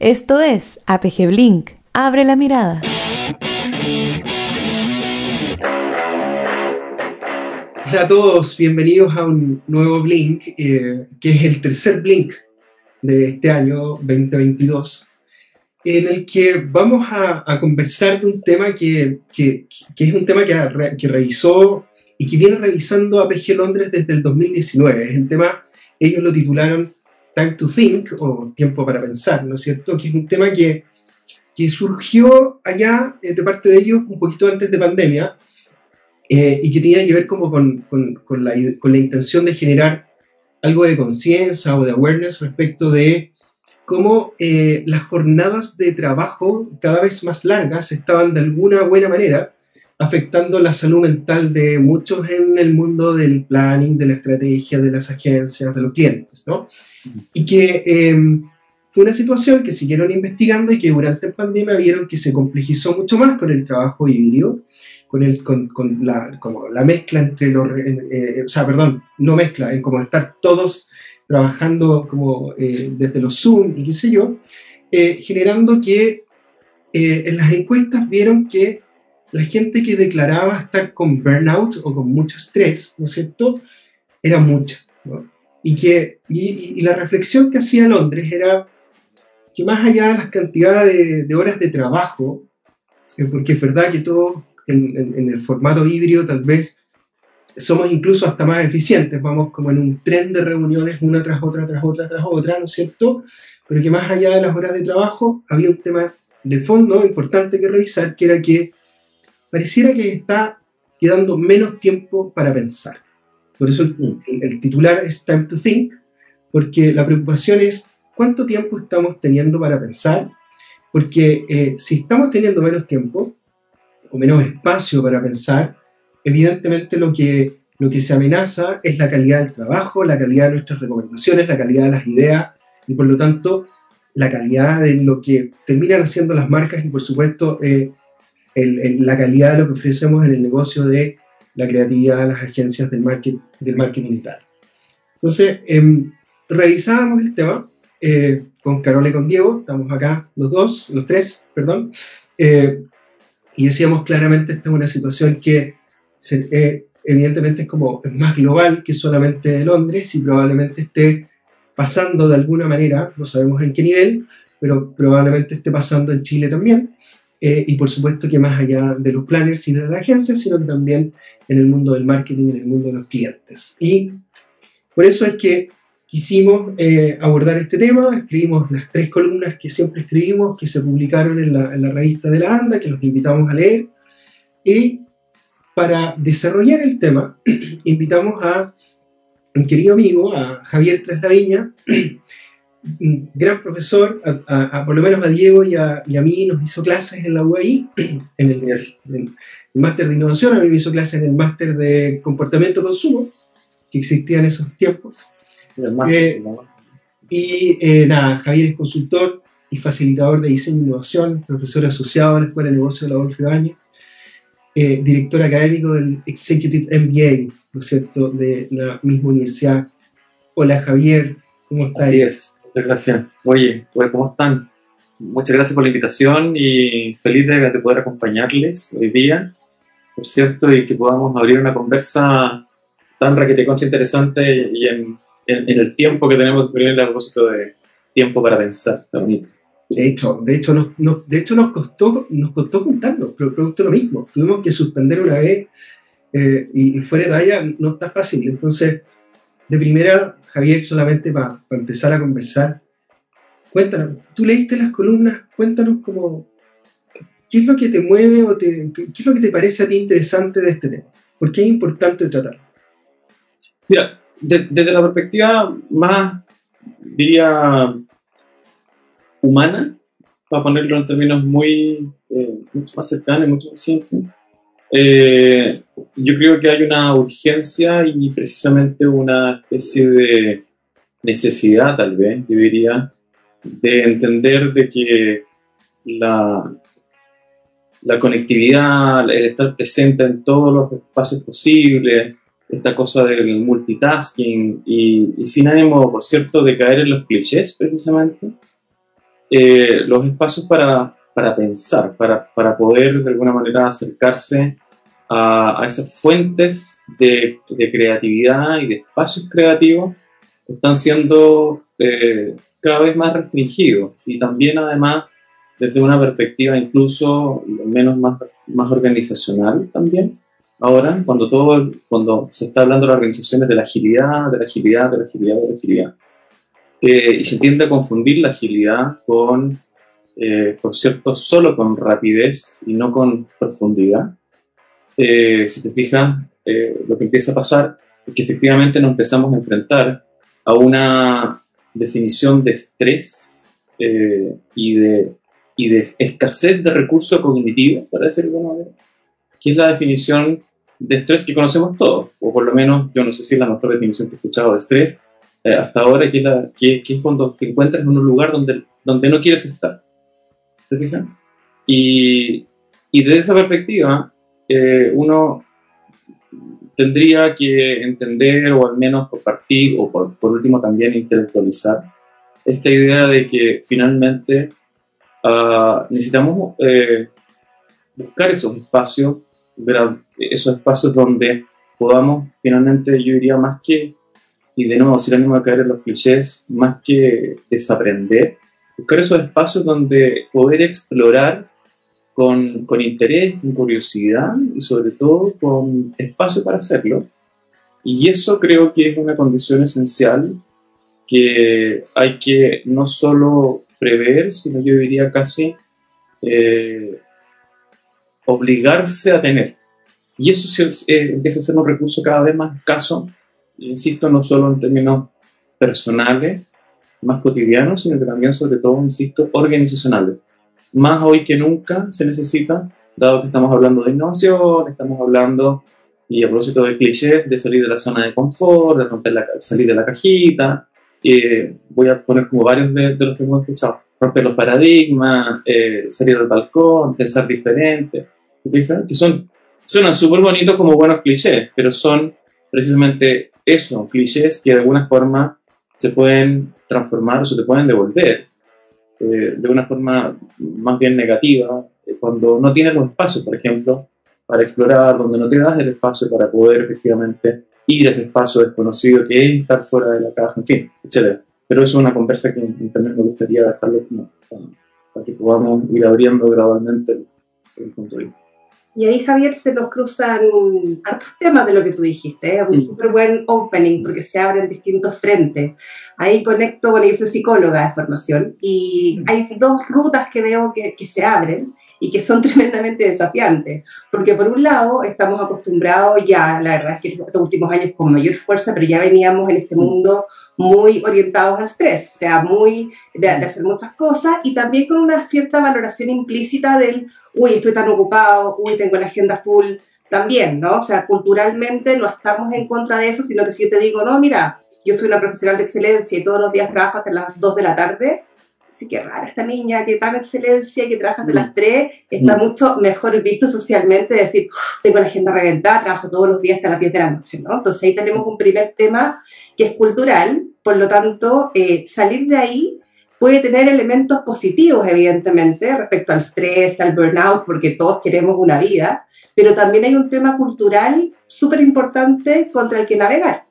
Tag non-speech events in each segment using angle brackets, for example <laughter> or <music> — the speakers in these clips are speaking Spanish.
Esto es APG Blink. Abre la mirada. Hola a todos, bienvenidos a un nuevo Blink, eh, que es el tercer Blink de este año 2022, en el que vamos a, conversar de un tema que, es un tema que, que, revisó y que viene revisando APG Londres desde el 2019. Es el tema, ellos lo titularon Time to Think, o Tiempo para Pensar, ¿no es cierto? Que es un tema que, que surgió allá eh, de parte de ellos un poquito antes de pandemia eh, y que tenía que ver como con, con, con, la, con la intención de generar algo de conciencia o de awareness respecto de cómo eh, las jornadas de trabajo cada vez más largas estaban de alguna buena manera afectando la salud mental de muchos en el mundo del planning, de la estrategia, de las agencias, de los clientes, ¿no? Y que em, fue una situación que siguieron investigando y que durante la pandemia vieron que se complejizó mucho más con el trabajo híbrido, con, el, con, con la, como la mezcla entre los, eh, o sea, perdón, no mezcla, en como estar todos trabajando como eh, desde los Zoom y qué sé yo, eh, generando que en las encuestas vieron que la gente que declaraba estar con burnout o con mucho estrés, ¿no es cierto?, era mucha. Y, que, y, la reflexión que hacía Londres era que más allá de las cantidades de, horas de trabajo, porque es verdad que todo en, el formato híbrido tal vez somos incluso hasta más eficientes, vamos como en un tren de reuniones una tras otra, tras otra, tras otra, ¿no es cierto? Pero que más allá de las horas de trabajo había un tema de fondo importante que revisar, que era que pareciera que está quedando menos tiempo para pensar. Por eso el, titular es Time to Think, porque la preocupación es cuánto tiempo estamos teniendo para pensar, porque eh, si estamos teniendo menos tiempo, o menos espacio para pensar, evidentemente lo que, lo que se amenaza es la calidad del trabajo, la calidad de nuestras recomendaciones, la calidad de las ideas y por lo tanto la calidad de lo que terminan haciendo las marcas y por supuesto eh, la calidad de lo que ofrecemos en el negocio de la creatividad, las agencias del, market, del marketing y tal. Entonces, em, revisábamos el tema eh, con Carola y con Diego, estamos acá los dos, los tres, perdón, eh, y decíamos claramente, esta es una situación que eh, evidentemente es como es más global que solamente de Londres y probablemente esté pasando de alguna manera, no sabemos en qué nivel, pero probablemente esté pasando en Chile también. Eh, y por supuesto que más allá de los planners y de las agencias, sino también en el mundo del marketing, en el mundo de los clientes. Y por eso es que quisimos eh, abordar este tema, escribimos las tres columnas que siempre escribimos, que se publicaron en la, en la, revista de la ANDA, que los invitamos a leer, y para desarrollar el tema, <clears throat> invitamos a un querido amigo, a Javier Traslaviña, <clears throat> un gran profesor, a, por lo menos a Diego y a, y a, mí nos hizo clases en la UAI, <clears throat> en el, el máster de innovación, a mí me hizo clases en el máster de comportamiento-consumo, que existía en esos tiempos. Eh, y eh, nada, Javier es consultor y facilitador de diseño e innovación, profesor asociado a la Escuela de Negocios de la Adolfo Ibañez, eh, director académico del Executive MBA, ¿no es cierto?, de la misma universidad. Hola Javier, ¿cómo estás? Así es, muchas gracias. Oye, pues, ¿cómo están? Muchas gracias por la invitación y feliz de, poder acompañarles hoy día, por cierto, y que podamos abrir una conversa tan raqueteconcha interesante y en en, el tiempo que tenemos disponible a propósito de tiempo para pensar. De hecho, de hecho, nos, de hecho nos, costó, nos costó juntarnos, pero producto lo mismo. Tuvimos que suspender una vez eh, y, fuera de allá no está fácil. Entonces, de primera, Javier, solamente para empezar a conversar, cuéntanos, tú leíste las columnas, cuéntanos cómo, qué es lo que te mueve o qué es lo que te parece a ti interesante de este tema. ¿Por qué es importante tratarlo? Mira, desde la perspectiva más, diría, humana, para ponerlo en términos muy, eh, mucho más cercanos, mucho más simples, eh, yo creo que hay una urgencia y precisamente una especie de necesidad, tal vez, yo diría, de entender de que la, la conectividad, el estar presente en todos los espacios posibles, esta cosa del multitasking y, sin ánimo, por cierto, de caer en los clichés precisamente, eh, los espacios para, para pensar, para, para, poder de alguna manera acercarse a, a esas fuentes de, de, creatividad y de espacios creativos que están siendo eh, cada vez más restringidos y también además desde una perspectiva incluso menos más, más organizacional también. Ahora, cuando, todo, cuando se está hablando de las organizaciones de la agilidad, de la agilidad, de la agilidad, de la agilidad, eh, y se tiende a confundir la agilidad con, eh, por cierto, solo con rapidez y no con profundidad. Eh, si te fijas, lo que empieza a pasar es que efectivamente nos empezamos a enfrentar a una definición de estrés y, de, y de escasez de recursos cognitivos, para decirlo de alguna manera, que es la definición de estrés que conocemos todos, o por lo menos yo no sé si es la mejor definición que he escuchado de estrés, eh, hasta ahora, que es, la, que, es, cuando te encuentras en un lugar donde, donde no quieres estar. ¿Te fijas? Y, y desde esa perspectiva, eh, uno tendría que entender o al menos compartir o por, por último también intelectualizar esta idea de que finalmente uh, necesitamos eh, buscar esos espacios, esos espacios donde podamos finalmente, yo diría, más que y de nuevo, sin ánimo de caer en los clichés, más que desaprender, buscar esos espacios donde poder explorar con, con interés, con curiosidad y sobre todo con espacio para hacerlo. Y eso creo que es una condición esencial que hay que no solo prever, sino yo diría casi eh, obligarse a tener. Y eso eh, empieza a ser un recurso cada vez más escaso insisto, no solo en términos personales, más cotidianos, sino que también, sobre todo, insisto, organizacionales. Más hoy que nunca se necesita, dado que estamos hablando de innovación, estamos hablando, y a propósito de clichés, de salir de la zona de confort, de romper la, salir de la cajita. Eh, voy a poner como varios de, los que hemos escuchado. Romper los paradigmas, eh, salir del balcón, pensar diferente. Que son, suenan súper bonitos como buenos clichés, pero son precisamente eso, clichés que de alguna forma se pueden transformar o se te pueden devolver eh, de una forma más bien negativa, eh, cuando no tienes los espacios, por ejemplo, para explorar, donde no te das el espacio para poder efectivamente ir a ese espacio desconocido que es estar fuera de la caja, en fin, etc. Pero eso es una conversa que también me gustaría dejarlo para, que podamos ir abriendo gradualmente el, el punto de vista. Y ahí, Javier, se nos cruzan hartos temas de lo que tú dijiste. ¿eh? un súper buen opening porque se abren distintos frentes. Ahí conecto, bueno, yo soy psicóloga de formación y hay dos rutas que veo que, que se abren y que son <laughs> tremendamente desafiantes. Porque por un lado estamos acostumbrados ya, la verdad es que estos últimos años con mayor fuerza, pero ya veníamos en este mundo muy orientados al estrés, o sea, muy de, de, hacer muchas cosas y también con una cierta valoración implícita del, uy, estoy tan ocupado, uy, tengo la agenda full, también, ¿no? O sea, culturalmente no estamos en contra de eso, sino que si yo te digo, no, mira, yo soy una profesional de excelencia y todos los días trabajo hasta las 2 de la tarde, sí que rara esta niña, que tan excelencia, que trabaja hasta las 3, mm. está mm. mucho mejor visto socialmente, decir, tengo la agenda reventada, trabajo todos los días hasta las 10 de la noche, ¿no? Entonces ahí tenemos un primer tema que es cultural, por lo tanto, eh, salir de ahí puede tener elementos positivos, evidentemente, respecto al estrés, al burnout, porque todos queremos una vida, pero también hay un tema cultural súper importante contra el que navegar.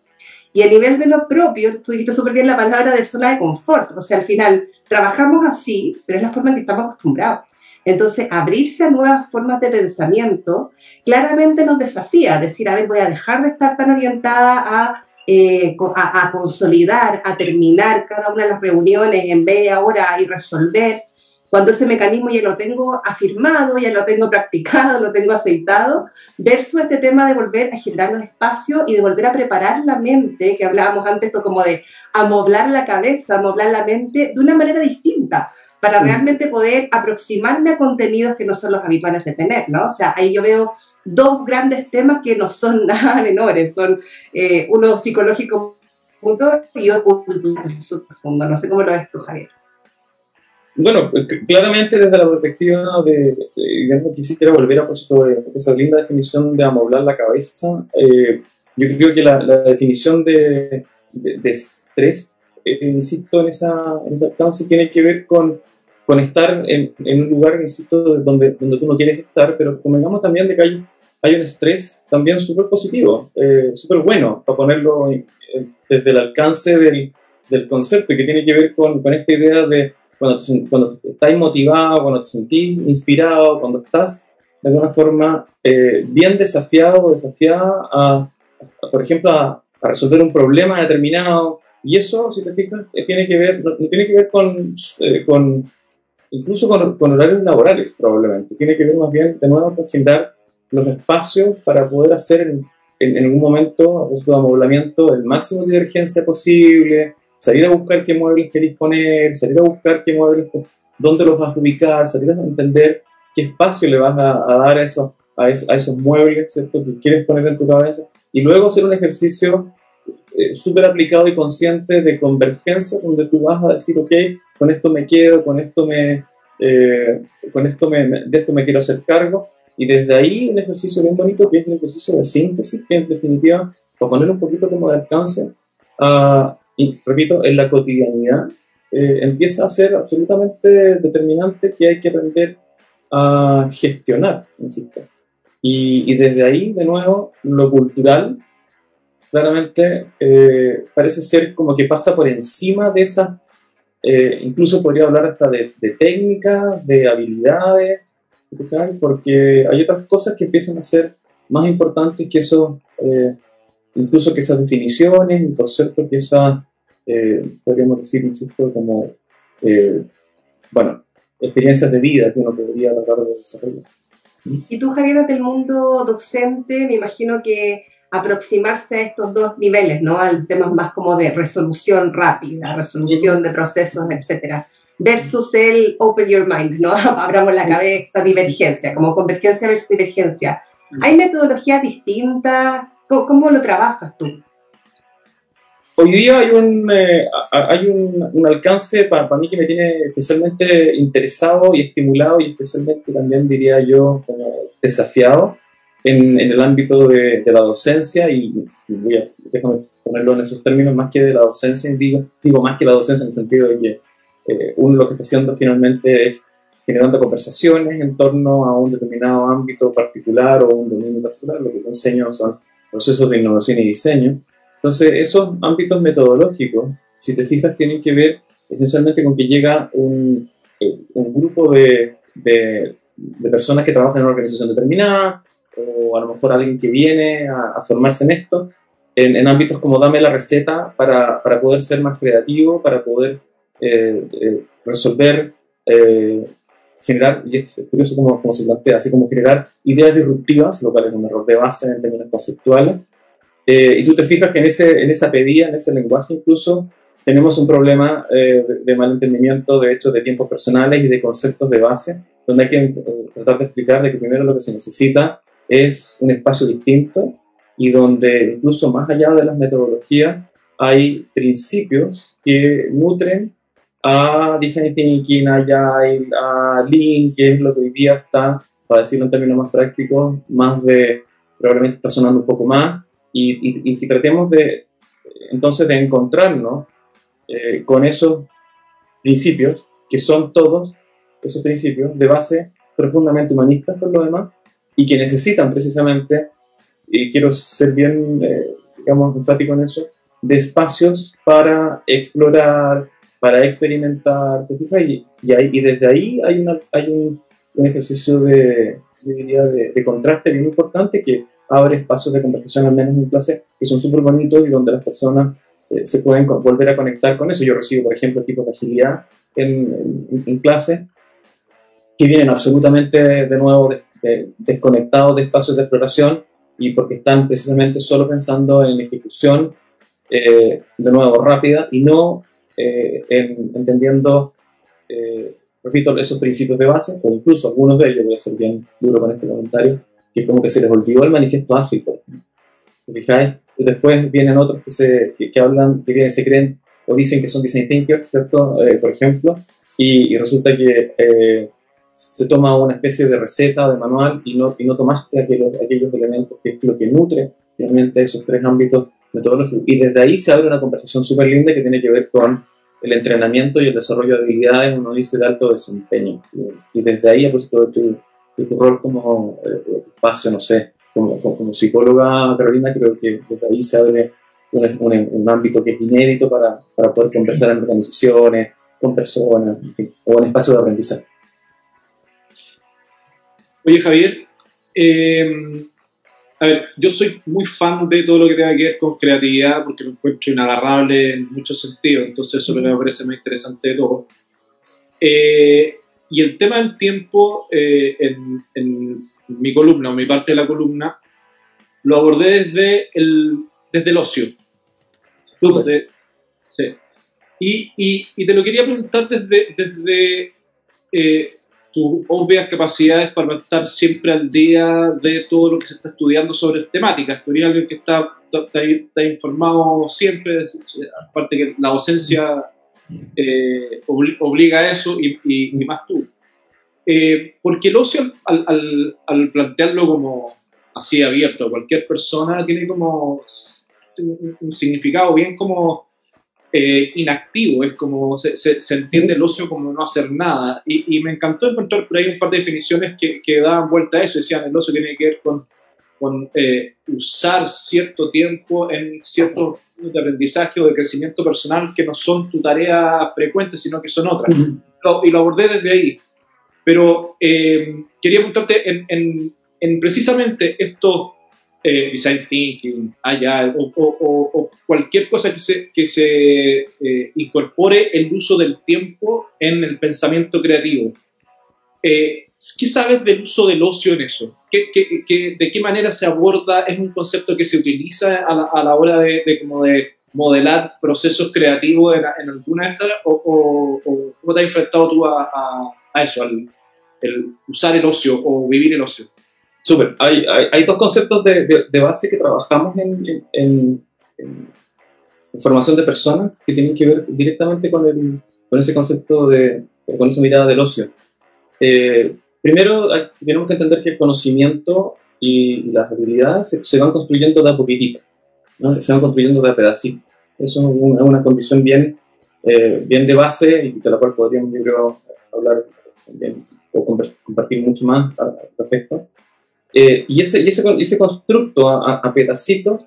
Y a nivel de lo propio, tú dijiste súper bien la palabra de zona de confort, o sea, al final trabajamos así, pero es la forma en que estamos acostumbrados. Entonces, abrirse a nuevas formas de pensamiento claramente nos desafía, decir, a ver, voy a dejar de estar tan orientada a eh, a, consolidar, a terminar cada una de las reuniones en vez de ahora y resolver. Cuando ese mecanismo ya lo tengo afirmado, ya lo tengo practicado, lo tengo aceitado, versus este tema de volver a generar los espacios y de volver a preparar la mente, que hablábamos antes, como de amoblar la cabeza, amoblar la mente de una manera distinta, para realmente poder aproximarme a contenidos que no son los habituales de tener, ¿no? O sea, ahí yo veo dos grandes temas que no son <laughs> nada menores, son eh, uno psicológico y otro cultural profundo. No sé cómo lo ves tú, Javier. Bueno, pues, claramente desde la perspectiva de, digamos, quisiera volver a pues, esa linda definición de amoblar la cabeza. Eh, yo creo que la, definición de, de, estrés, eh, insisto en esa, en ese alcance, tiene que ver con con estar en, en, un lugar, insisto, donde, donde tú no quieres estar, pero convengamos también de que hay, hay un estrés también súper positivo, eh, súper bueno, para ponerlo desde el alcance del, del, concepto, que tiene que ver con, con esta idea de cuando, cuando estás motivado, cuando te sentís inspirado, cuando estás de alguna forma eh, bien desafiado o desafiada a, por ejemplo, a, resolver un problema determinado. Y eso, si te fijas, eh, tiene que ver, no, tiene que ver con, eh, con incluso con, con, horarios laborales, probablemente. Tiene que ver más bien, de nuevo, con generar los espacios para poder hacer en, en, algún momento, a de amoblamiento, el máximo de divergencia posible, salir a buscar qué muebles queréis poner, salir a buscar qué muebles, dónde los vas a ubicar, salir a entender qué espacio le vas a, dar a esos, a, esos, muebles ¿cierto? que quieres poner en tu cabeza, y luego hacer un ejercicio eh, súper aplicado y consciente de convergencia, donde tú vas a decir, ok, con esto me quedo, con esto me, eh, con esto de esto me quiero hacer cargo, y desde ahí un ejercicio bien bonito que es un ejercicio de síntesis, que en definitiva, para poner un poquito como de alcance, y repito, en la cotidianidad, eh, empieza a ser absolutamente determinante que hay que aprender a gestionar, insisto. Y desde ahí, de nuevo, lo cultural claramente eh, parece ser como que pasa por encima de esa, eh, incluso podría hablar hasta de, de técnicas, de habilidades, porque hay otras cosas que empiezan a ser más importantes que eso, eh, incluso que esas definiciones, y por cierto que esas, podríamos decir, insisto, como, bueno, experiencias de vida que uno podría tratar de desarrollar. Y tú, Javier, del mundo docente, me imagino que aproximarse a estos dos niveles, ¿no? Al tema más como de resolución rápida, resolución de procesos, etcétera, versus el open your mind, ¿no? <laughs> Abramos la cabeza, divergencia, como convergencia versus divergencia. ¿Hay metodologías distintas? cómo lo trabajas tú? Hoy día hay un, eh, hay un, un alcance para, para, mí que me tiene especialmente interesado y estimulado y especialmente también diría yo como desafiado en, en el ámbito de, de, la docencia y, voy a ponerlo en esos términos más que de la docencia, digo, digo más que la docencia en el sentido de que eh, uno lo que está haciendo finalmente es generando conversaciones en torno a un determinado ámbito particular o un dominio particular, lo que yo enseño son procesos de innovación y diseño. Entonces, esos ámbitos metodológicos, si te fijas, tienen que ver esencialmente con que llega un, eh, un grupo de, de, personas que trabajan en una organización determinada, o a lo mejor alguien que viene a, formarse en esto, en, en, ámbitos como dame la receta para, para, poder ser más creativo, para poder eh, eh, resolver, eh, generar, y es curioso como, como se plantea, así como generar ideas disruptivas, lo cual es un error de base en términos conceptuales, eh, y tú te fijas que en, ese, en esa pedida, en ese lenguaje incluso, tenemos un problema eh, de, malentendimiento, de hecho, de tiempos personales y de conceptos de base, donde hay que eh, tratar de explicar de que primero lo que se necesita es un espacio distinto y donde incluso más allá de las metodologías hay principios que nutren a Design Thinking, a Agile, a Lean, que es lo que hoy día está, para decirlo en términos más prácticos, más de, probablemente está sonando un poco más, y, y, tratemos de, entonces, de encontrarnos eh, con esos principios, que son todos esos principios de base profundamente humanistas por lo demás, y que necesitan precisamente, y quiero ser bien, eh, digamos, enfático en eso, de espacios para explorar, para experimentar, y, y, y desde ahí hay, una, hay un, un ejercicio de, de, de, contraste bien importante que abre espacios de conversación, al menos en clase, que son súper bonitos y donde las personas eh, se pueden volver a conectar con eso. Yo recibo, por ejemplo, tipos de agilidad en, en, clase que vienen absolutamente, de nuevo, desconectados de espacios de exploración y porque están precisamente solo pensando en ejecución, eh, de nuevo, rápida y no eh, en, entendiendo, repito, esos principios de base, o incluso algunos de ellos, voy a ser bien duro con este comentario, que como que se les olvidó el manifiesto AFI, por ejemplo. Y después vienen otros que, se, que, hablan, que se creen o dicen que son design thinkers, ¿cierto? Eh, por ejemplo, y, resulta que eh, se toma una especie de receta, de manual, y no, y no tomaste aquellos, aquellos elementos que es lo que nutre finalmente esos tres ámbitos metodológicos. Y desde ahí se abre una conversación súper linda que tiene que ver con el entrenamiento y el desarrollo de habilidades, uno dice de alto desempeño. Y, desde ahí, a propósito de tu, tu, rol como eh, espacio, no sé, como, como, psicóloga, Carolina, creo que desde ahí se abre un, un, ámbito que es inédito para, para, poder conversar en organizaciones, con personas, o en espacios de aprendizaje. Oye, Javier, eh, a ver, yo soy muy fan de todo lo que tenga que ver con creatividad porque me encuentro inagarrable en muchos sentidos, entonces eso me parece más interesante de todo. Eh, y el tema del tiempo eh, en, mi columna o mi parte de la columna lo abordé desde el, desde el ocio. sí. y, y, y, te lo quería preguntar desde, desde eh, tus obvias capacidades para estar siempre al día de todo lo que se está estudiando sobre temáticas. Tú eres alguien que está, está, informado siempre, aparte que la docencia eh, obliga a eso y, y, más tú. Eh, porque el ocio, al, al, al, plantearlo como así abierto a cualquier persona, tiene como un significado bien como eh, inactivo, es como se, se, entiende el ocio como no hacer nada. Y, y, me encantó encontrar por ahí un par de definiciones que, que daban vuelta a eso. Decían, el ocio tiene que ver con, con eh, usar cierto tiempo en ciertos de aprendizaje o de crecimiento personal que no son tu tarea frecuente, sino que son otras. y lo abordé desde ahí. Pero eh, quería preguntarte en, en, en precisamente esto eh, design thinking, allá, o, cualquier cosa que se, que se eh, incorpore el uso del tiempo en el pensamiento creativo. Eh, ¿Qué sabes del uso del ocio en eso? ¿Qué, qué, de qué manera se aborda? ¿Es un concepto que se utiliza a la, hora de, como de modelar procesos creativos en, alguna de estas? ¿O, cómo te has enfrentado tú a, a, eso, al el usar el ocio o vivir el ocio? Súper. Hay, hay, dos conceptos de, de, base que trabajamos en, en, formación de personas que tienen que ver directamente con, el, con ese concepto de, con esa mirada del ocio. Eh, primero, tenemos que entender que el conocimiento y las habilidades se, van construyendo de a poquitito, ¿no? se van construyendo de a pedacito. Eso es una, una condición bien, eh, bien de base y de la cual podríamos, yo creo, hablar o compartir mucho más al respecto. Eh, y ese, ese, ese, constructo a, pedacitos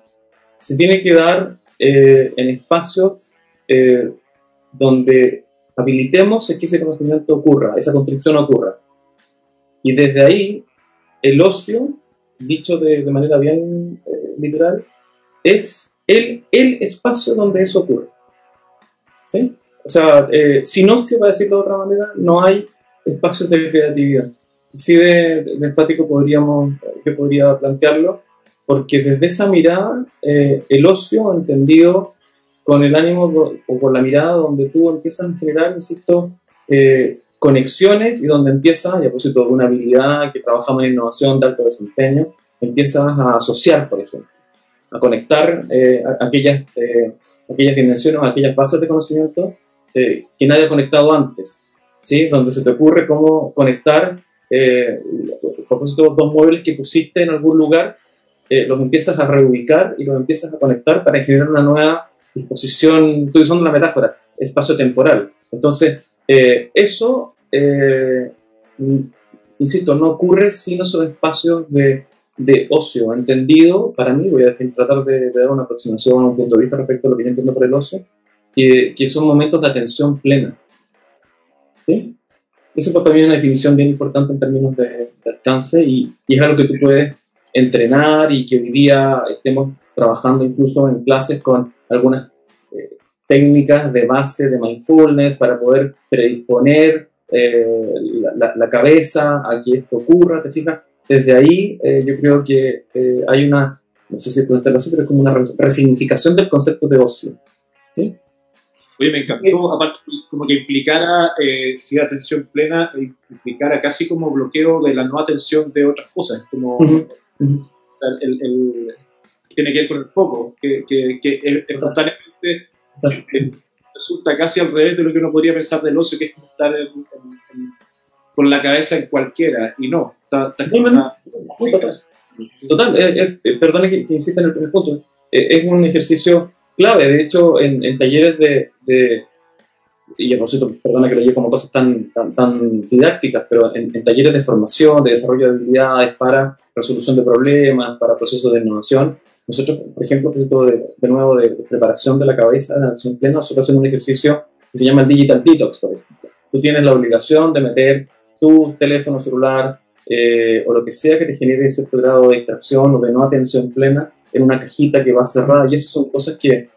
se tiene que dar eh, en espacios eh, donde habilitemos que ese conocimiento ocurra, esa construcción ocurra. Y desde ahí, el ocio, dicho de, de manera bien literal, es el, el espacio donde eso ocurre. ¿Sí? O sea, sin ocio, para decirlo de otra manera, no hay espacios de creatividad sí de, de, empático podríamos, yo podría plantearlo, porque desde esa mirada, eh, el ocio entendido con el ánimo o con la mirada donde tú empiezas a generar, insisto, eh, conexiones y donde empiezas, y a propósito de una habilidad que trabajamos en innovación de alto desempeño, empiezas a asociar, por ejemplo, a conectar eh, aquellas, aquellas dimensiones, aquellas bases de conocimiento que nadie ha conectado antes, ¿sí? donde se te ocurre cómo conectar eh, dos muebles que pusiste en algún lugar, eh, los empiezas a reubicar y los empiezas a conectar para generar una nueva disposición, estoy usando la metáfora, espacio-temporal. Entonces, eh, eso, eh, insisto, no ocurre sin esos espacios de, de, ocio entendido, para mí, voy a tratar de, dar una aproximación, un punto de vista respecto a lo que yo entiendo por el ocio, que son momentos de atención plena. Eso para mí es una definición bien importante en términos de, alcance y, es algo que tú puedes entrenar y que hoy día estemos trabajando incluso en clases con algunas eh, técnicas de base de mindfulness para poder predisponer eh, la, cabeza a que esto ocurra, ¿te fijas? Desde ahí eh, yo creo que hay una, no sé si puedo así, pero es como una resignificación del concepto de ocio, ¿sí? Oye, me encantó, aparte, como que implicara, eh, si atención plena, eh, implicara casi como bloqueo de la no atención de otras cosas, como El, el, tiene que ver con el foco, que, que, que espontáneamente eh, resulta casi al revés de lo que uno podría pensar del ocio, que es estar con la cabeza en cualquiera, y no, está, está, Total, eh, eh, perdone que, que insista en el, punto, es un ejercicio clave. De hecho, en, talleres de, y a propósito, perdona que lo lleve como cosas tan, tan, tan didácticas, pero en, en, talleres de formación, de desarrollo de habilidades para resolución de problemas, para procesos de innovación, nosotros, por ejemplo, de, de nuevo, de, preparación de la cabeza, de acción plena, nosotros hacemos un ejercicio que se llama el Digital Detox, por ejemplo. Tú tienes la obligación de meter tu teléfono celular eh, o lo que sea que te genere cierto grado de distracción o de no atención plena en una cajita que va cerrada, y esas son cosas que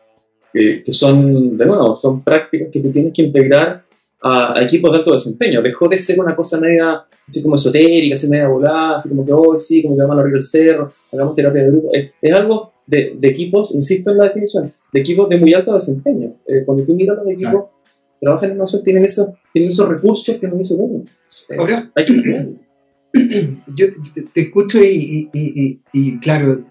que, son, de nuevo, son prácticas que tú tienes que integrar a, equipos de alto desempeño. Dejó de ser una cosa media, así como esotérica, así media volada, así como que hoy sí, como que vamos a abrir el cerro, hagamos terapia de grupo. Es, algo de, de, equipos, insisto en la definición, de equipos de muy alto desempeño. Eh, cuando tú miras los equipos, trabajan en innovación, tienen, esos, tienen esos recursos que nos dice, bueno, eh, hay que <clears throat> Yo te, escucho y, y, y claro,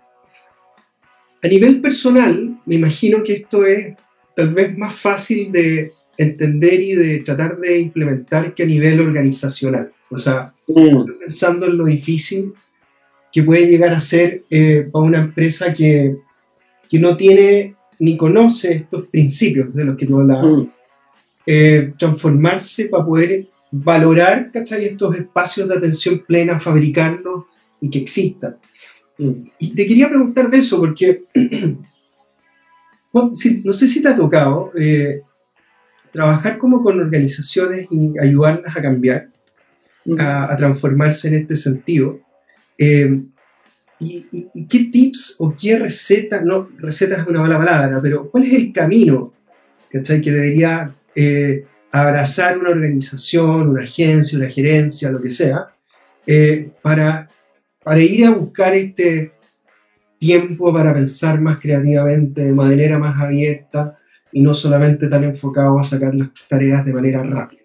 a nivel personal, me imagino que esto es tal vez más fácil de entender y de tratar de implementar que a nivel organizacional. O sea, mm. pensando en lo difícil que puede llegar a ser eh, para una empresa que, que, no tiene ni conoce estos principios de los que tú hablabas. Mm. Eh, transformarse para poder valorar ¿cachai? estos espacios de atención plena, fabricarlos y que existan. Y te quería preguntar de eso, porque <clears throat> no sé si te ha tocado eh, trabajar como con organizaciones y ayudarlas a cambiar, a, transformarse en este sentido. Eh, y, qué tips o qué recetas, no, recetas es una mala palabra, pero cuál es el camino que debería eh, abrazar una organización, una agencia, una gerencia, lo que sea, para para ir a buscar este tiempo para pensar más creativamente, de manera más abierta y no solamente tan enfocado a sacar las tareas de manera rápida.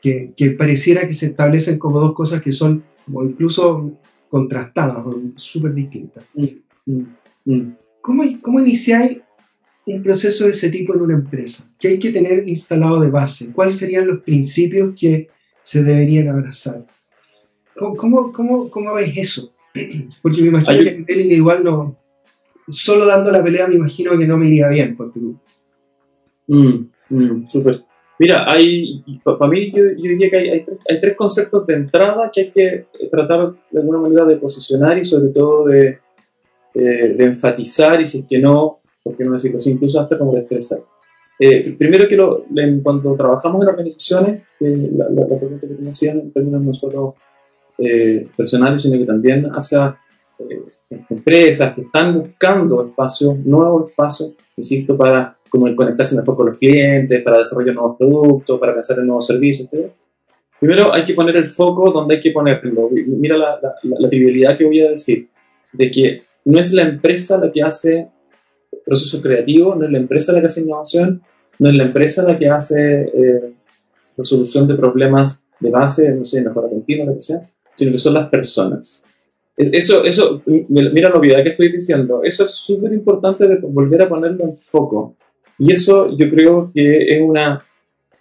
Que, pareciera que se establecen como dos cosas que son como incluso contrastadas o súper distintas. Mm, mm, mm. ¿Cómo, ¿Cómo iniciáis un proceso de ese tipo en una empresa? ¿Qué hay que tener instalado de base? ¿Cuáles serían los principios que se deberían abrazar? ¿Cómo, cómo, cómo, ves eso? <clears throat> Porque me imagino que en nivel individual no. Solo dando la pelea me imagino que no me iría bien por Perú. Mm, mm. Mira, hay, para mí yo, diría que hay, hay, tres conceptos de entrada que hay que tratar de alguna manera de posicionar y sobre todo de, de, enfatizar y si es que no, por qué no decirlo así, incluso hasta como de expresar. Eh, primero quiero, cuando trabajamos en organizaciones, la, la, la, pregunta que me hacían en términos no solo eh, personales, sino que también hacia eh, empresas que están buscando espacios, nuevos espacios, insisto, para como conectarse mejor con los clientes, para desarrollar nuevos productos, para pensar en nuevos servicios. Primero hay que poner el foco donde hay que ponerlo. Mira la, la, trivialidad que voy a decir, de que no es la empresa la que hace proceso creativo, no es la empresa la que hace innovación, no es la empresa la que hace eh, resolución de problemas de base, no sé, mejora continua, lo que sea, sino que son las personas. E, eso, eso, mira la novedad que estoy diciendo, eso es súper importante de volver a ponerlo en foco. Y eso yo creo que es una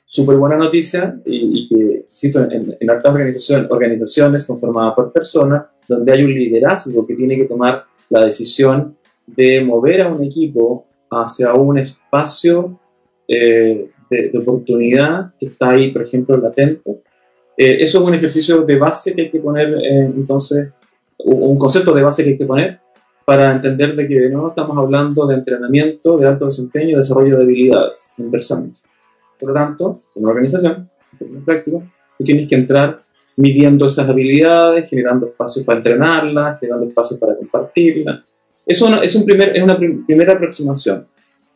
súper buena noticia y, que, cito, en, en altas organizaciones, organizaciones conformadas por personas, donde hay un liderazgo que tiene que tomar la decisión de mover a un equipo hacia un espacio eh, de, de, oportunidad que está ahí, por ejemplo, latente, eh, eso es un ejercicio de base que hay que poner, eh, entonces, un concepto de base que hay que poner para entender de que no estamos hablando de entrenamiento, de alto desempeño y desarrollo de habilidades en. Por lo tanto, en una organización, en práctica, tú tienes que entrar midiendo esas habilidades, generando espacios para entrenarlas, generando espacios para compartirlas. Eso es, un primer, es una primera aproximación.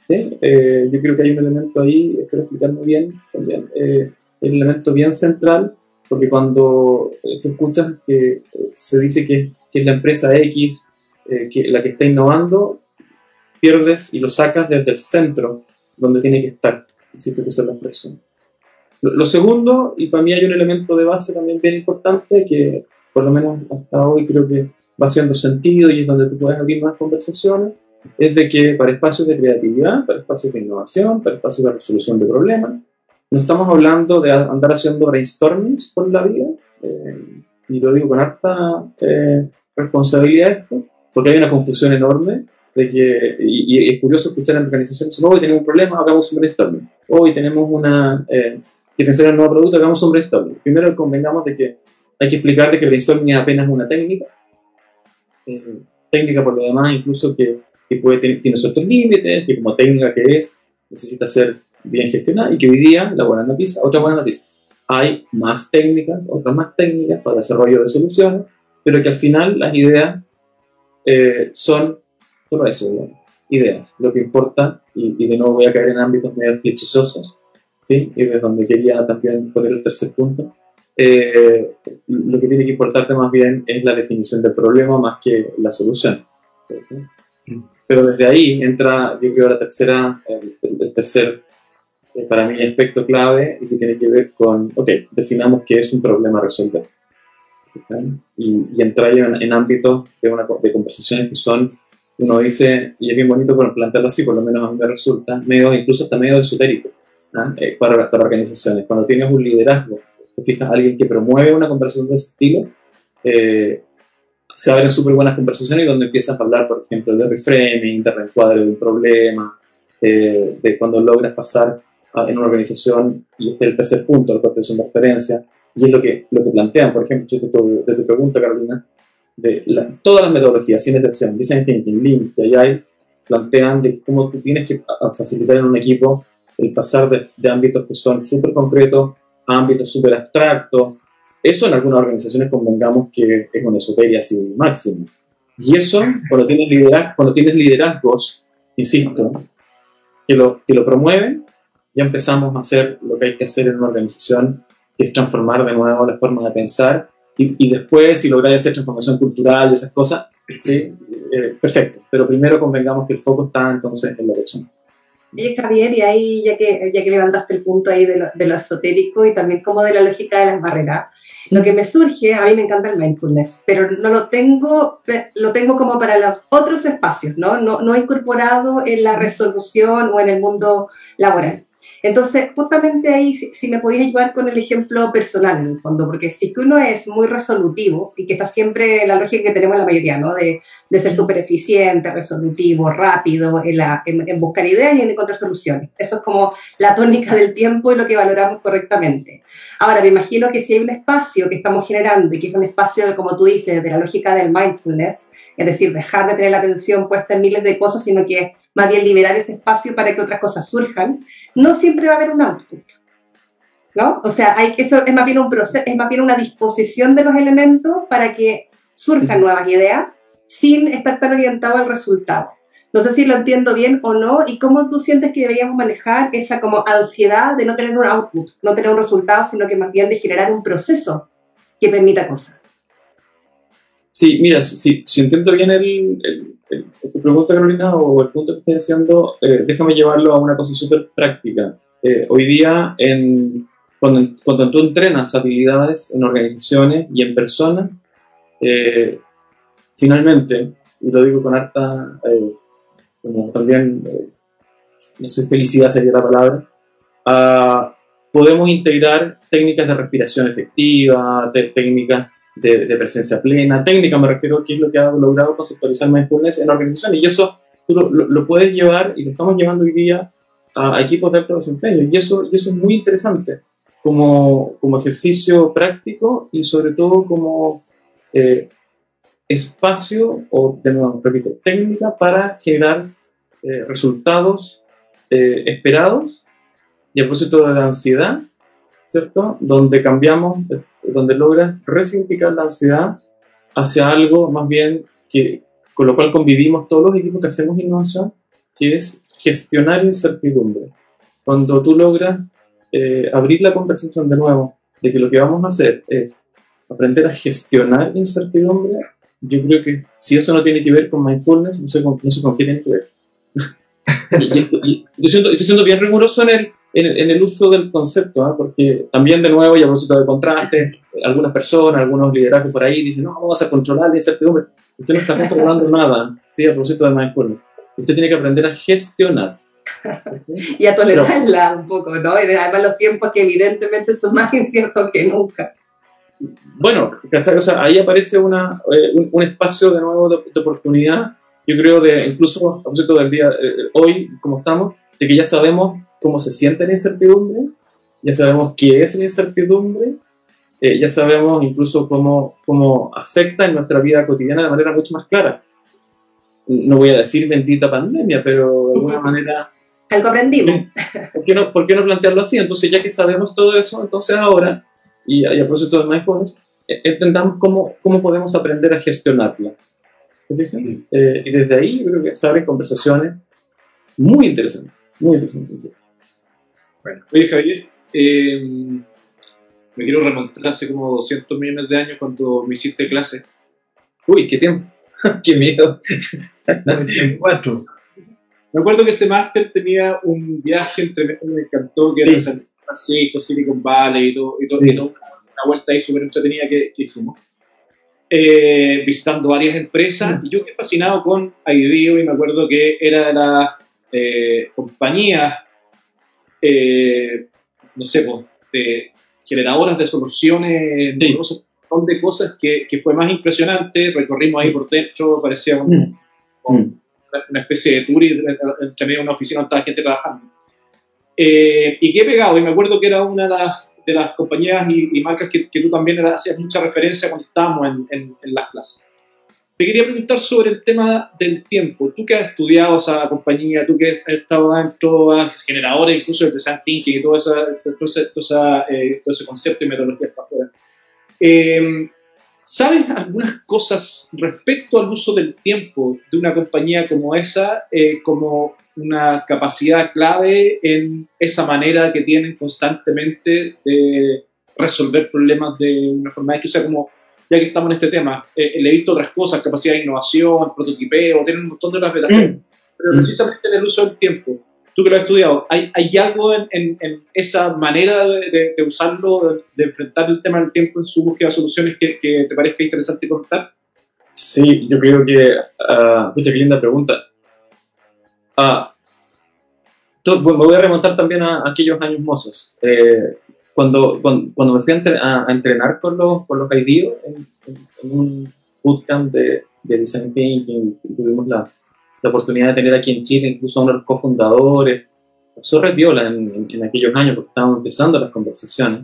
¿sí? Eh, yo creo que hay un elemento ahí, espero explicarme bien también, el elemento bien central porque cuando eh, tú escuchas que eh, se dice que, que, es la empresa X eh, que, la que está innovando, pierdes y lo sacas desde el centro donde tiene que estar, siempre que ser la expresión. Lo, segundo, y para mí hay un elemento de base también bien importante, que por lo menos hasta hoy creo que va haciendo sentido y es donde tú puedes abrir más conversaciones, es de que para espacios de creatividad, para espacios de innovación, para espacios de resolución de problemas, no estamos hablando de andar haciendo brainstormings por la vida, eh, y lo digo con harta eh, responsabilidad esto, porque hay una confusión enorme de que, y, y es curioso escuchar en organizaciones, hoy tenemos un problema, hagamos un brainstorming, hoy tenemos una, eh, que pensar en un nuevo producto, hagamos un brainstorming. Primero convengamos de que hay que explicar de que el brainstorming es apenas una técnica, eh, técnica por lo demás incluso que, que puede tener, tiene ciertos límites, que como técnica que es, necesita ser bien gestionada y que hoy día, la buena noticia, otra buena noticia, hay más técnicas, otras más técnicas para desarrollo de soluciones, pero que al final las ideas eh, son solo eso, ideas. Lo que importa, y, y, de nuevo voy a caer en ámbitos medio clichosos, ¿sí? y de donde quería también poner el tercer punto, eh, lo que tiene que importarte más bien es la definición del problema más que la solución. Pero desde ahí entra, yo creo, la tercera, el, el tercer, eh, para mí, aspecto clave y que tiene que ver con, ok, definamos qué es un problema a resolver. Y, y entrar en, en ámbitos de, de conversaciones que son, uno dice, y es bien bonito por plantearlo así, por lo menos a mí me resulta, medio, incluso hasta medio esotérico ¿no? eh, para, para organizaciones. Cuando tienes un liderazgo te fijas, alguien que promueve una conversación de ese estilo, eh, se abren súper buenas conversaciones donde empiezas a hablar, por ejemplo, de reframing, de reencuadre de un problema, eh, de cuando logras pasar a, en una organización, y este es el tercer punto, la protección de referencia, y es lo que, lo que plantean, por ejemplo, de tu, de tu pregunta, Carolina, de la, todas las metodologías, sin excepción, Design Thinking, Lean, hay, plantean de cómo tú tienes que facilitar en un equipo el pasar de, de ámbitos que son súper concretos ámbitos súper abstractos. Eso en algunas organizaciones convengamos que es una esoteria así máxima. Y eso, cuando tienes, liderazgo, cuando tienes liderazgos, insisto, que lo, que lo promueven, ya empezamos a hacer lo que hay que hacer en una organización, que es transformar de nuevo la forma de pensar. Y, y después, si lográis hacer transformación cultural y esas cosas, ¿sí? Eh, perfecto. Pero primero convengamos que el foco está entonces en la persona. Oye, Javier, y ahí ya que, ya que levantaste el punto ahí de lo, de lo, esotérico y también como de la lógica de las barreras, lo que me surge, a mí me encanta el mindfulness, pero no lo tengo, lo tengo como para los otros espacios, ¿no? No, no incorporado en la resolución o en el mundo laboral. Entonces, justamente ahí, si, si me podías ayudar con el ejemplo personal en el fondo, porque si uno es muy resolutivo y que está siempre la lógica que tenemos la mayoría, ¿no? De, de ser súper eficiente, resolutivo, rápido, en, la, en, en, buscar ideas y en encontrar soluciones. Eso es como la tónica del tiempo y lo que valoramos correctamente. Ahora, me imagino que si hay un espacio que estamos generando y que es un espacio, como tú dices, de la lógica del mindfulness, es decir, dejar de tener la atención puesta en miles de cosas, sino que más bien liberar ese espacio para que otras cosas surjan, no siempre va a haber un output. ¿No? O sea, hay, eso es más, bien un proceso, es más bien una disposición de los elementos para que surjan nuevas ideas sin estar tan orientado al resultado. No sé si lo entiendo bien o no, y cómo tú sientes que deberíamos manejar esa como ansiedad de no tener un output, no tener un resultado, sino que más bien de generar un proceso que permita cosas. Sí, mira, si, si entiendo bien el, pregunta, Carolina, o el punto que estoy haciendo, eh, déjame llevarlo a una cosa súper práctica. Eh, hoy día, en, cuando, cuando, tú entrenas habilidades en organizaciones y en personas, eh, finalmente, y lo digo con harta, como también, no sé, felicidad sería la palabra, uh, podemos integrar técnicas de respiración efectiva, técnicas de, de, presencia plena, técnica me refiero, que es lo que ha logrado conceptualizar mindfulness en organización. Y eso tú lo, lo, lo, puedes llevar y lo estamos llevando hoy día a, a equipos de alto desempeño. Y eso, y eso es muy interesante como, como ejercicio práctico y sobre todo como eh, espacio, o de nuevo, repito, técnica para generar eh, resultados eh, esperados y a propósito de la ansiedad, ¿cierto? Donde cambiamos donde logras resignificar la ansiedad hacia algo más bien que, con lo cual convivimos todos los equipos que hacemos innovación, que es gestionar incertidumbre. Cuando tú logras eh, abrir la conversación de nuevo de que lo que vamos a hacer es aprender a gestionar incertidumbre, yo creo que si eso no tiene que ver con mindfulness, no sé con, no sé con qué tiene que ver. <laughs> yo siento, bien riguroso en el, en el, en el uso del concepto, ¿eh? porque también de nuevo, y a propósito de contraste, algunas personas, algunos liderazgos por ahí dicen, no, vamos a controlar la incertidumbre. Usted no está controlando <laughs> nada, ¿sí? a propósito de mindfulness. Usted tiene que aprender a gestionar. <laughs> y a tolerarla Pero, un poco, ¿no? Y además los tiempos que evidentemente son más inciertos que nunca. Bueno, ¿cachai? O sea, ahí aparece una, eh, un, un, espacio de nuevo de, de oportunidad yo creo, de incluso a propósito del día, eh, hoy, como estamos, de que ya sabemos cómo se siente la incertidumbre, ya sabemos qué es la incertidumbre, eh, ya sabemos incluso cómo, cómo afecta en nuestra vida cotidiana de manera mucho más clara. No voy a decir bendita pandemia, pero de alguna manera Algo aprendimos. ¿Por qué, no, ¿Por qué no plantearlo así? Entonces, ya que sabemos todo eso, entonces ahora, y, y a propósito de mindfulness, eh, entendamos cómo, cómo podemos aprender a gestionarla. Eh, y desde ahí yo creo que se abren conversaciones muy interesantes, muy interesantes. Bueno, oye Javier, eh, me quiero remontar hace como 200 millones de años cuando me hiciste clase. Uy, qué tiempo, <laughs> qué miedo. 94. Me acuerdo que ese máster tenía un viaje entre me encantó, que era Sí. San Francisco, Silicon Valley y todo, y todo, Sí. y todo, una vuelta ahí súper entretenida que, que hicimos. Eh, visitando varias empresas y yo quedé fascinado con IDEO y me acuerdo que era de las eh, compañías, eh, no sé, pues, de generadoras de soluciones, Sí. un montón de cosas que, que fue más impresionante. Recorrimos ahí por dentro, parecía un, Mm. un- una- una especie de tour y entre medio de una oficina donde estaba gente trabajando. Eh, y qué pegado, y me acuerdo que era una de las, de las compañías y, y marcas que, que tú también hacías mucha referencia cuando estábamos en, en- en las clases. Te quería preguntar sobre el tema del tiempo. Tú que has estudiado esa compañía, tú que has estado dentro de generadores, incluso del design thinking y todo, esa, todo, ese, todo esa, eh, todo ese concepto y metodología. Eh, ¿Sabes algunas cosas respecto al uso del tiempo de una compañía como esa, eh, como una capacidad clave en esa manera que tienen constantemente de resolver problemas de una forma que sea como, ya que estamos en este tema, eh, le he visto otras cosas, capacidad de innovación, prototipeo, tienen un montón de otras ventajas, pero Mm. precisamente en el uso del tiempo, tú que lo has estudiado, ¿hay, hay algo en, en- en esa manera de, de- de usarlo, de, de enfrentar el tema del tiempo en su búsqueda de soluciones que, que te parezca interesante comentar? Sí, yo creo que. ah, pucha, qué linda pregunta. Ah, to- bueno, me voy a remontar también a, aquellos años mozos. Eh, cuando, cuando, cuando me fui a, entre- a- a entrenar con los, con los IDEO en, en- en un bootcamp de, de Design Thinking, tuvimos la, la oportunidad de tener aquí en Chile incluso a uno de los cofundadores. Re viola en, en, aquellos años porque estábamos empezando las conversaciones.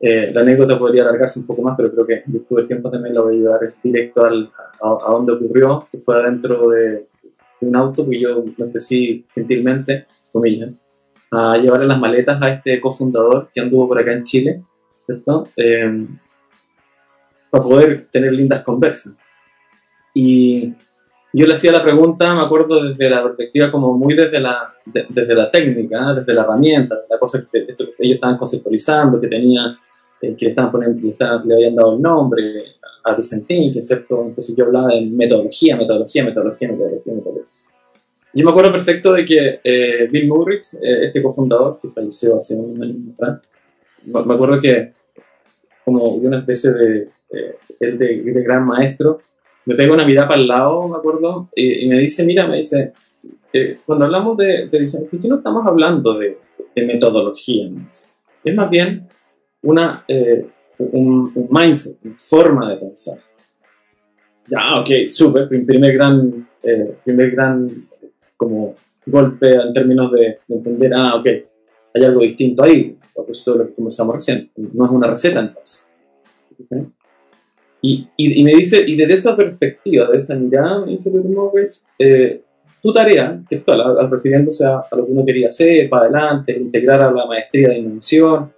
Eh, la anécdota podría alargarse un poco más, pero creo que virtud del tiempo también la voy a llevar directo al, a, a donde ocurrió, que fue adentro de, de un auto que yo me ofrecí gentilmente, comillas, a llevarle las maletas a este cofundador que anduvo por acá en Chile, ¿cierto? Eh, para poder tener lindas conversas. Y yo le hacía la pregunta, me acuerdo desde la perspectiva como muy desde la, de- desde la técnica, desde la herramienta, la cosa que, esto que ellos estaban conceptualizando, que tenía, eh, que le estaban poniendo, le, estaban- le habían dado el nombre a Vicentín, que cierto, entonces yo hablaba de metodología, metodología, metodología, metodología, metodología. Yo me acuerdo perfecto de que eh, Bill Murrich, eh, este cofundador, que falleció hace un año atrás, me acuerdo que como de una especie de, eh, él de, de gran maestro, me pega una mirada para el lado, me acuerdo, y, y me dice, mira, me dice, eh, cuando hablamos de, de design thinking no estamos hablando de, de metodología, es más bien una, eh, un, un mindset, una forma de pensar. Ya, ok, súper, prim- primer gran, eh, primer gran como golpe en términos de, de entender, ah, ok, hay algo distinto ahí, a propósito de lo que comenzamos recién, no es una receta entonces. ¿Ok? Y, y, y me dice, y desde esa perspectiva, de esa mirada, me dice Bill Murrich, eh, tu tarea, textual, al, al refiriéndose a, a lo que uno quería hacer para adelante, integrar a la maestría de innovación,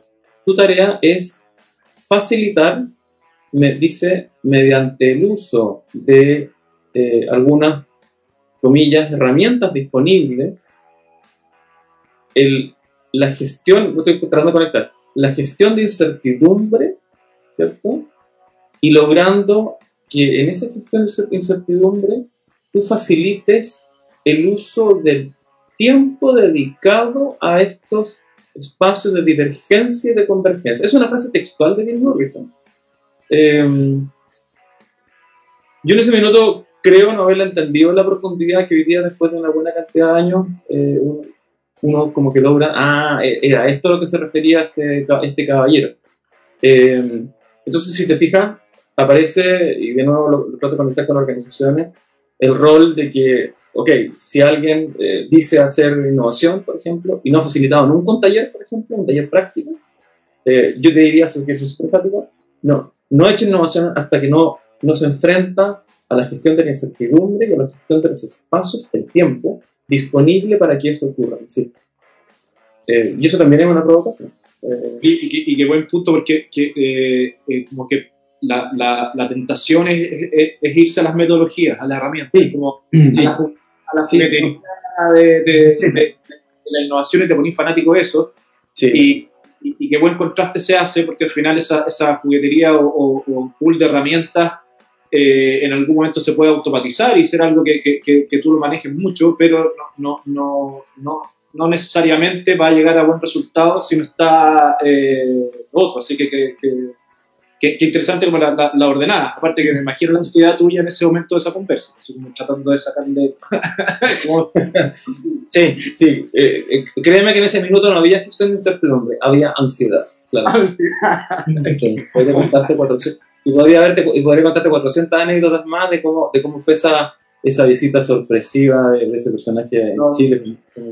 tu tarea es facilitar, me dice, mediante el uso de eh, algunas, comillas, herramientas disponibles, el, la gestión, no estoy tratando de conectar, la gestión de incertidumbre, ¿cierto? Y logrando que en esa gestión de incertidumbre tú facilites el uso del tiempo dedicado a estos espacios de divergencia y de convergencia. Es una frase textual de Bill Morrison. Eh, yo en ese minuto creo no haberla entendido en la profundidad que hoy día, después de una buena cantidad de años, eh, uno, como que logra, ah, era esto a lo que se refería este, este caballero. Eh, entonces, si te fijas, aparece, y de nuevo lo, lo trato de conectar con organizaciones, el rol de que, ok, si alguien eh, dice hacer innovación, por ejemplo, y no ha facilitado nunca un taller, por ejemplo, un taller práctico, eh, yo te diría, quieres ser práctico, no, no ha hecho innovación hasta que no, no se enfrenta a la gestión de la incertidumbre y a la gestión de los espacios, el tiempo disponible para que esto ocurra. Sí. Eh, y eso también es una provocación. Eh, Y, y, qué- y qué buen punto, porque que, eh, eh, como que la, la, la tentación es, es- es irse a las metodologías, a las herramientas, Sí. como <clears throat> Sí. a la, a la Sí. de, de, de- de la innovación y te ponís fanático de eso. sí. Y, y, y qué buen contraste se hace, porque al final esa, esa juguetería o, o- o pool de herramientas eh, en algún momento se puede automatizar y ser algo que, que, que- que tú lo manejes mucho, pero no, no, no, no, no necesariamente va a llegar a buen resultado si no está eh, otro. Así que, que, que- que- que interesante como la, la, la ordenada. Aparte que me imagino la ansiedad tuya en ese momento de esa conversa, así como tratando de sacarle... <laughs> como- <laughs> Sí, sí. eh, eh, créeme que en ese minuto no había gestión de incertidumbre, había ansiedad. Claro. <laughs> Sí, podría contarte 400 y podría, haberte, y podría contarte 400 anécdotas más de cómo, de cómo fue esa, esa visita sorpresiva de, de ese personaje en No. Chile.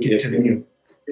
Qué.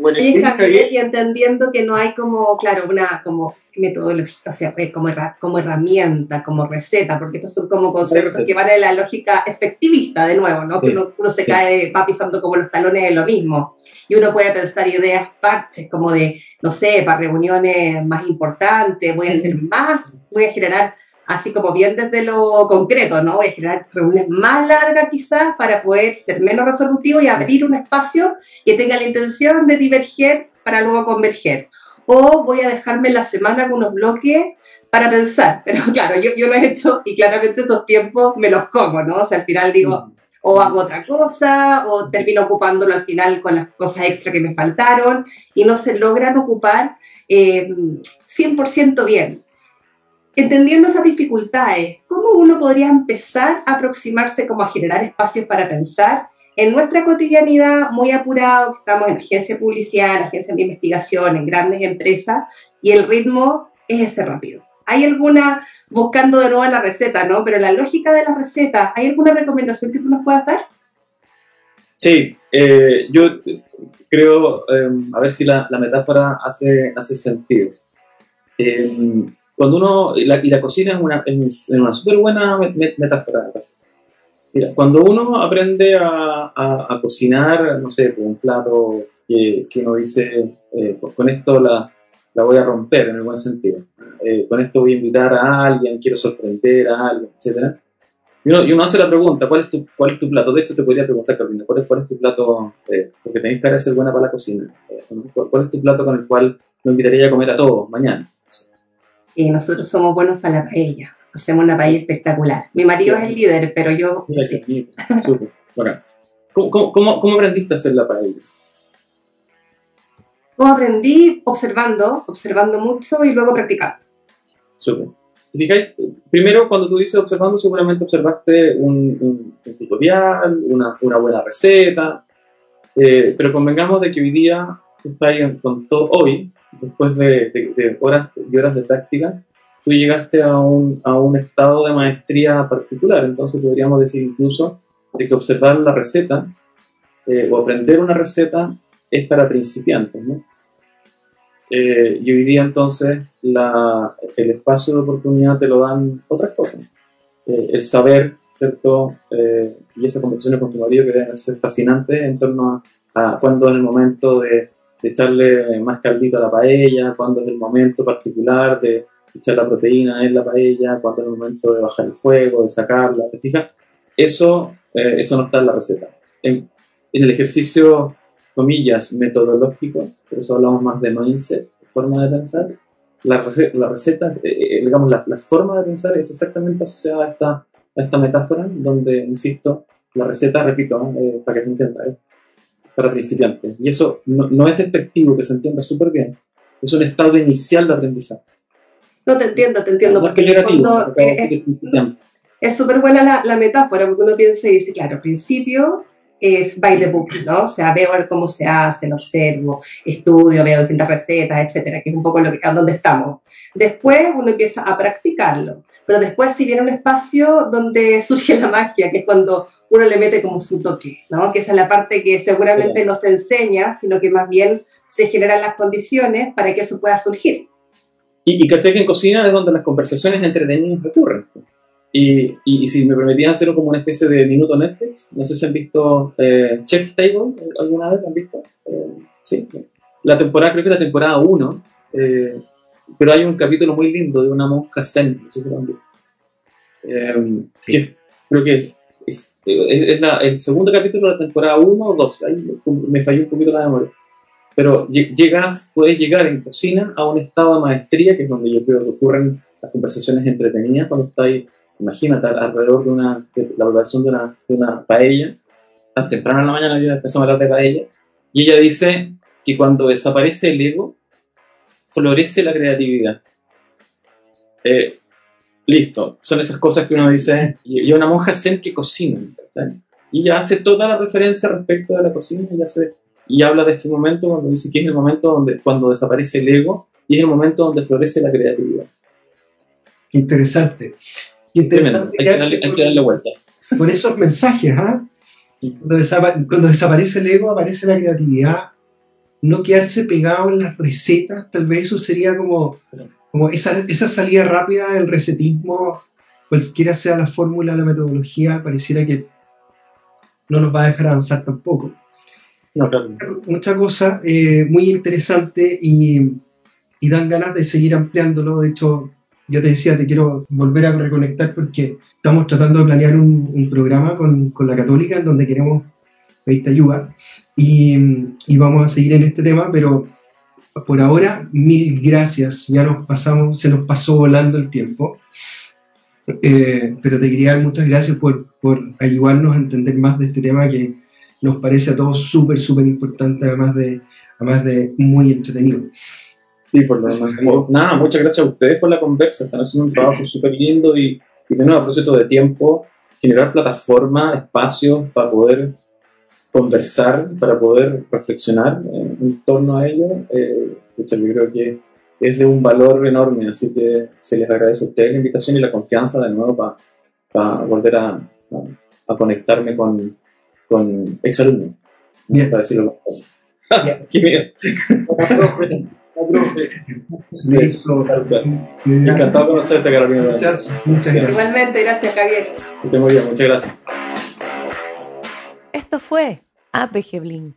Bueno, y- Javier, y entendiendo que no hay como, claro, una como metodología, o sea, eh, como, herra- como herramienta, como receta, porque estos son como conceptos que van en la lógica efectivista, de nuevo, ¿no? Que Sí. uno, uno se Sí. cae, va pisando como los talones de lo mismo. Y uno puede pensar ideas parches, como de, no sé, para reuniones más importantes, voy a hacer más, voy a generar, así como bien desde lo concreto, ¿no? Voy a generar reuniones más largas quizás para poder ser menos resolutivo y abrir un espacio que tenga la intención de diverger para luego converger. O voy a dejarme en la semana algunos bloques para pensar. <laughs> Pero claro, yo, yo lo he hecho y claramente esos tiempos me los como, ¿no? O sea, al final digo, o hago otra cosa, o termino ocupándolo al final con las cosas extra que me faltaron y no se logran ocupar eh, 100% bien. Entendiendo esas dificultades, ¿cómo uno podría empezar a aproximarse como a generar espacios para pensar en nuestra cotidianidad muy apurado, estamos en agencia publicidad, en agencias de investigación, en grandes empresas, y el ritmo es ese rápido. ¿Hay alguna, buscando de nuevo la receta, ¿no? Pero la lógica de la receta, ¿hay alguna recomendación que tú nos puedas dar? Sí, eh, yo creo, eh, a ver si la, metáfora hace, hace sentido. Eh, cuando uno, y la, y la cocina es una, es una súper buena me- me- metáfora. Mira, cuando uno aprende a, a- a cocinar, no sé, pues, un plato que, que uno dice, eh, pues, con esto la, la voy a romper en el buen sentido, eh, con esto voy a invitar a alguien, quiero sorprender a alguien, etc. Y uno, y uno hace la pregunta, ¿cuál es, tu, ¿cuál es tu plato? De hecho, te podría preguntar, Carolina, ¿cuál es, cuál es tu plato? eh, porque tenéis de ser buena para la cocina. eh, ¿cuál, cuál es tu plato con el cual lo invitaría a comer a todos mañana? Y nosotros somos buenos para la paella. Hacemos una paella espectacular. Mi marido es el líder, pero yo sí. ¿Cómo, cómo, cómo, cómo aprendiste a hacer la paella? ¿Cómo aprendí? Observando, observando mucho y luego practicando. Súper. ¿Te fijáis? Primero, cuando tú dices observando, seguramente observaste un, un- un tutorial, una, una buena receta, eh, pero convengamos de que hoy día, tú estás ahí con todo, hoy, después de, de- de horas y horas de práctica, tú llegaste a un, a un estado de maestría particular, entonces podríamos decir incluso de que observar la receta eh, o aprender una receta es para principiantes, ¿no? Eh, y hoy día entonces la, el espacio de oportunidad te lo dan otras cosas. Eh, el saber, ¿cierto? Eh, y esa conversación con tu marido que deben ser fascinantes en torno a, a cuándo es el momento de, de echarle más caldito a la paella, cuándo es el momento particular de echar la proteína en la paella, cuándo es el momento de bajar el fuego, de sacarla, ¿te fijas? Eso, eh, eso no está en la receta. En, en el ejercicio comillas, metodológico, por eso hablamos más de mindset, forma de pensar. La, rece- la receta, eh, eh, digamos, la, la forma de pensar es exactamente asociada a esta, a esta metáfora, donde, insisto, la receta, repito, eh, para que se entienda, es para principiantes. Y eso no, no es despectivo, que se entienda súper bien. Es un estado inicial de aprendizaje. No te entiendo, te entiendo, No es porque eh, decir que es es súper buena la, la metáfora, porque uno piensa y dice, claro, al principio es by the book, ¿no? O sea, veo cómo se hace, lo observo, estudio, veo distintas recetas, etcétera, que es un poco lo que, a donde estamos. Después uno empieza a practicarlo. Pero después si viene un espacio donde surge la magia, que es cuando uno le mete como su toque, ¿no? Que esa es la parte que seguramente no se enseña, sino que más bien se generan las condiciones para que eso pueda surgir. Y, y caché que en cocina es donde las conversaciones entretenidas recurren. Y, y, si me permitían hacerlo como una especie de minuto Netflix, no sé si han visto eh, Chef Table, ¿alguna vez han visto? Eh, sí. La temporada, creo que la temporada 1, eh, pero hay un capítulo muy lindo de una monja zen, no sé si que creo que es, es la, el segundo capítulo de la temporada 1 o 2, ahí me falló un poquito la memoria. Pero llegas, puedes llegar en cocina a un estado de maestría, que es donde yo creo que ocurren las conversaciones entretenidas cuando estáis, imagínate, alrededor de, una, de la preparación de una, de una paella, tan temprano en la mañana yo empezamos a hablar de paella, y ella dice que cuando desaparece el ego, florece la creatividad. Eh, listo, son esas cosas que uno dice, y, una monja zen que cocina, ¿verdad? y ella hace toda la referencia respecto de la cocina, y, hace, y habla de este momento cuando dice que es el momento donde, cuando desaparece el ego, y es el momento donde florece la creatividad. Interesante. Interesante. Hay, que darle, hay, que darle, vuelta. Con esos mensajes, ¿ah? Cuando, cuando desaparece el ego, aparece la creatividad, no quedarse pegado en las recetas, tal vez eso sería como, como esa, esa salida rápida, el recetismo, cualquiera sea la fórmula, la metodología, pareciera que no nos va a dejar avanzar tampoco. No, claro. Mucha cosa eh, muy interesante y, y, dan ganas de seguir ampliándolo. De hecho, ya te decía, te quiero volver a reconectar porque estamos tratando de planear un, un programa con, con, la Católica en donde queremos pedirte ayuda y, y, vamos a seguir en este tema, pero por ahora, mil gracias. Ya nos pasamos, se nos pasó volando el tiempo. Eh, pero te quería dar muchas gracias por, por, ayudarnos a entender más de este tema que nos parece a todos súper, súper importante, además de, además de muy entretenido. Sí, por lo demás. Nada, muchas gracias a ustedes por la conversa. Están haciendo un trabajo súper lindo y, y de nuevo, a propósito de tiempo, generar plataformas, espacios para poder conversar, para poder reflexionar en, torno a ello, eh, yo creo que es de un valor enorme, así que se les agradece a ustedes la invitación y la confianza de nuevo para pa volver a, a, a, conectarme con, con exalumnos, Bien. para decirlo mejor. <laughs> ¡Qué miedo! Encantado de conocerte, Carolina. Muchas, muchas gracias. Igualmente, gracias, Javier. Que esté muy bien, muchas gracias. Esto fue APG Blink.